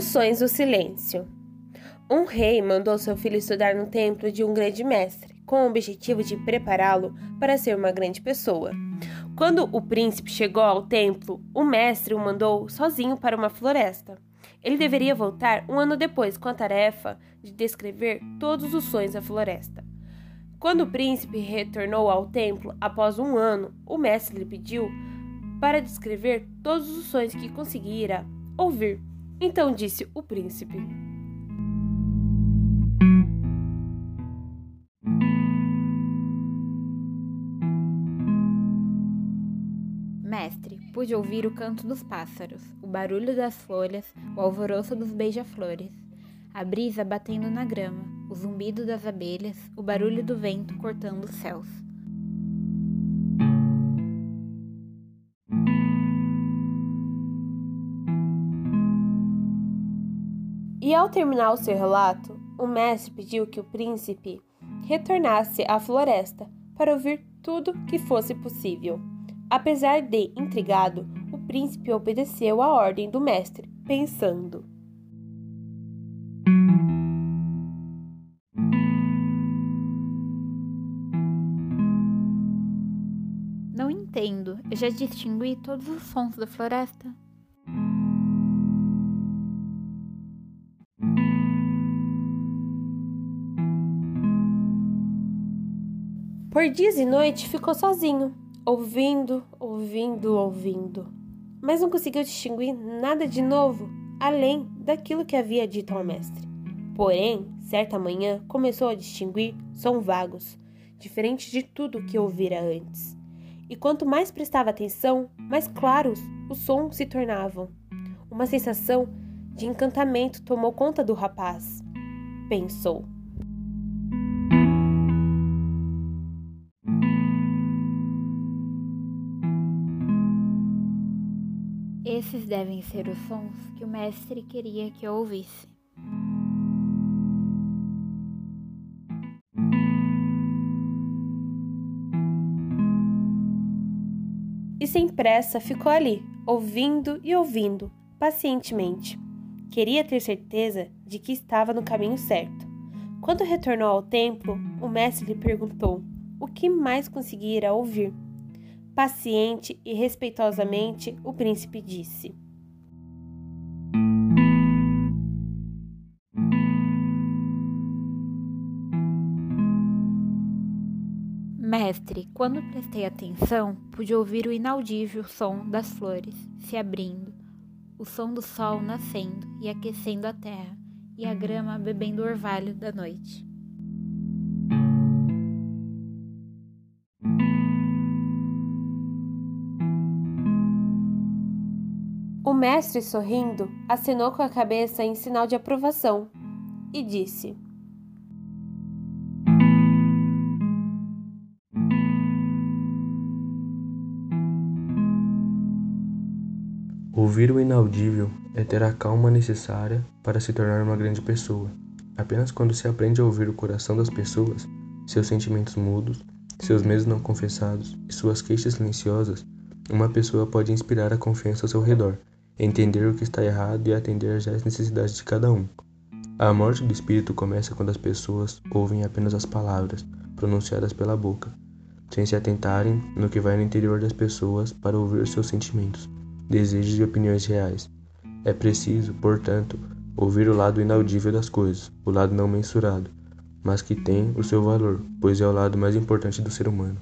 Os sonhos do silêncio. Um rei mandou seu filho estudar no templo de um grande mestre, com o objetivo de prepará-lo para ser uma grande pessoa. Quando o príncipe chegou ao templo, o mestre o mandou sozinho para uma floresta. Ele deveria voltar um ano depois com a tarefa de descrever todos os sonhos da floresta. Quando o príncipe retornou ao templo após um ano, o mestre lhe pediu para descrever todos os sonhos que conseguira ouvir. Então disse o príncipe: Mestre, pude ouvir o canto dos pássaros, o barulho das folhas, o alvoroço dos beija-flores, a brisa batendo na grama, o zumbido das abelhas, o barulho do vento cortando os céus. E ao terminar o seu relato, o mestre pediu que o príncipe retornasse à floresta para ouvir tudo que fosse possível. Apesar de intrigado, o príncipe obedeceu à ordem do mestre, pensando: Não entendo, eu já distingui todos os sons da floresta. Por dias e noites ficou sozinho, ouvindo, ouvindo, ouvindo, mas não conseguiu distinguir nada de novo além daquilo que havia dito ao mestre. Porém, certa manhã começou a distinguir sons vagos, diferentes de tudo que ouvira antes. E quanto mais prestava atenção, mais claros os sons se tornavam. Uma sensação de encantamento tomou conta do rapaz. Pensou. Esses devem ser os sons que o mestre queria que eu ouvisse. E sem pressa ficou ali, ouvindo e ouvindo, pacientemente. Queria ter certeza de que estava no caminho certo. Quando retornou ao templo, o mestre lhe perguntou o que mais conseguira ouvir. Paciente e respeitosamente, o príncipe disse: Mestre, quando prestei atenção, pude ouvir o inaudível som das flores se abrindo, o som do sol nascendo e aquecendo a terra, e a grama bebendo o orvalho da noite. O mestre, sorrindo, acenou com a cabeça em sinal de aprovação e disse: Ouvir o inaudível é ter a calma necessária para se tornar uma grande pessoa. Apenas quando se aprende a ouvir o coração das pessoas, seus sentimentos mudos, seus medos não confessados e suas queixas silenciosas, uma pessoa pode inspirar a confiança ao seu redor entender o que está errado e atender às necessidades de cada um. A morte do espírito começa quando as pessoas ouvem apenas as palavras pronunciadas pela boca, sem se atentarem no que vai no interior das pessoas para ouvir seus sentimentos, desejos e opiniões reais. É preciso, portanto, ouvir o lado inaudível das coisas, o lado não mensurado, mas que tem o seu valor, pois é o lado mais importante do ser humano.